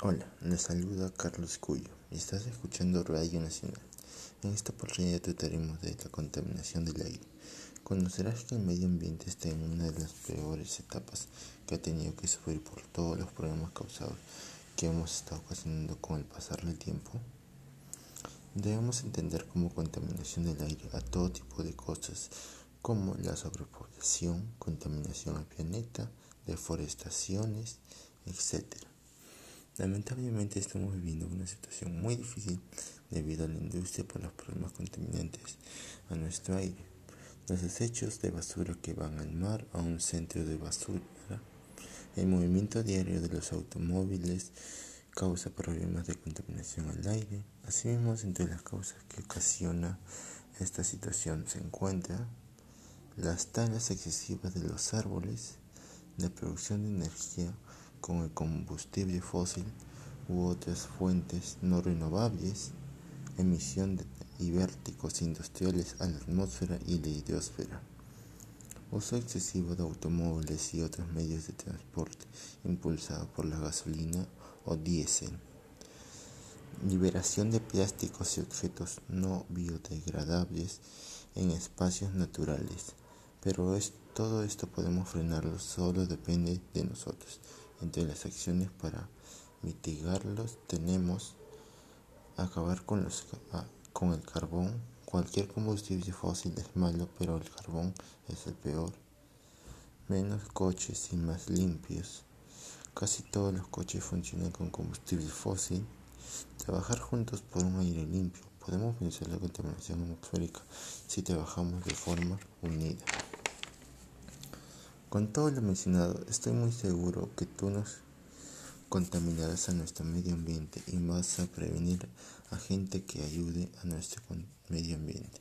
Hola, les saluda Carlos Cuyo y estás escuchando Radio Nacional. En esta oportunidad trataremos de la contaminación del aire. Conocerás que el medio ambiente está en una de las peores etapas que ha tenido que sufrir por todos los problemas causados que hemos estado ocasionando con el pasar del tiempo. Debemos entender como contaminación del aire a todo tipo de cosas como la sobrepoblación, contaminación al planeta, deforestaciones, etc. Lamentablemente estamos viviendo una situación muy difícil debido a la industria por los problemas contaminantes a nuestro aire. Los desechos de basura que van al mar a un centro de basura. El movimiento diario de los automóviles causa problemas de contaminación al aire. Asimismo, entre las causas que ocasiona esta situación se encuentra las talas excesivas de los árboles, la producción de energía con el combustible fósil u otras fuentes no renovables, emisión de vértigos industriales a la atmósfera y la hidrosfera, uso excesivo de automóviles y otros medios de transporte impulsado por la gasolina o diésel, liberación de plásticos y objetos no biodegradables en espacios naturales, pero es, todo esto podemos frenarlo, solo depende de nosotros. Entre las acciones para mitigarlos tenemos acabar con, los, con el carbón. Cualquier combustible fósil es malo, pero el carbón es el peor. Menos coches y más limpios. Casi todos los coches funcionan con combustible fósil. Trabajar juntos por un aire limpio. Podemos vencer la contaminación atmosférica si trabajamos de forma unida. Con todo lo mencionado, estoy muy seguro que tú nos contaminarás a nuestro medio ambiente y vas a prevenir a gente que ayude a nuestro medio ambiente.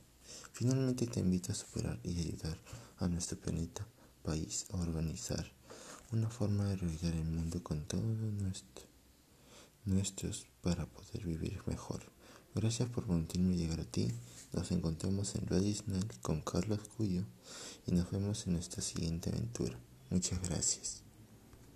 Finalmente te invito a superar y ayudar a nuestro planeta, país a organizar una forma de realizar el mundo con todos nuestro, nuestros para poder vivir mejor. Gracias por permitirme llegar a ti. Nos encontramos en Radio con Carlos Cuyo y nos vemos en nuestra siguiente aventura. Muchas gracias.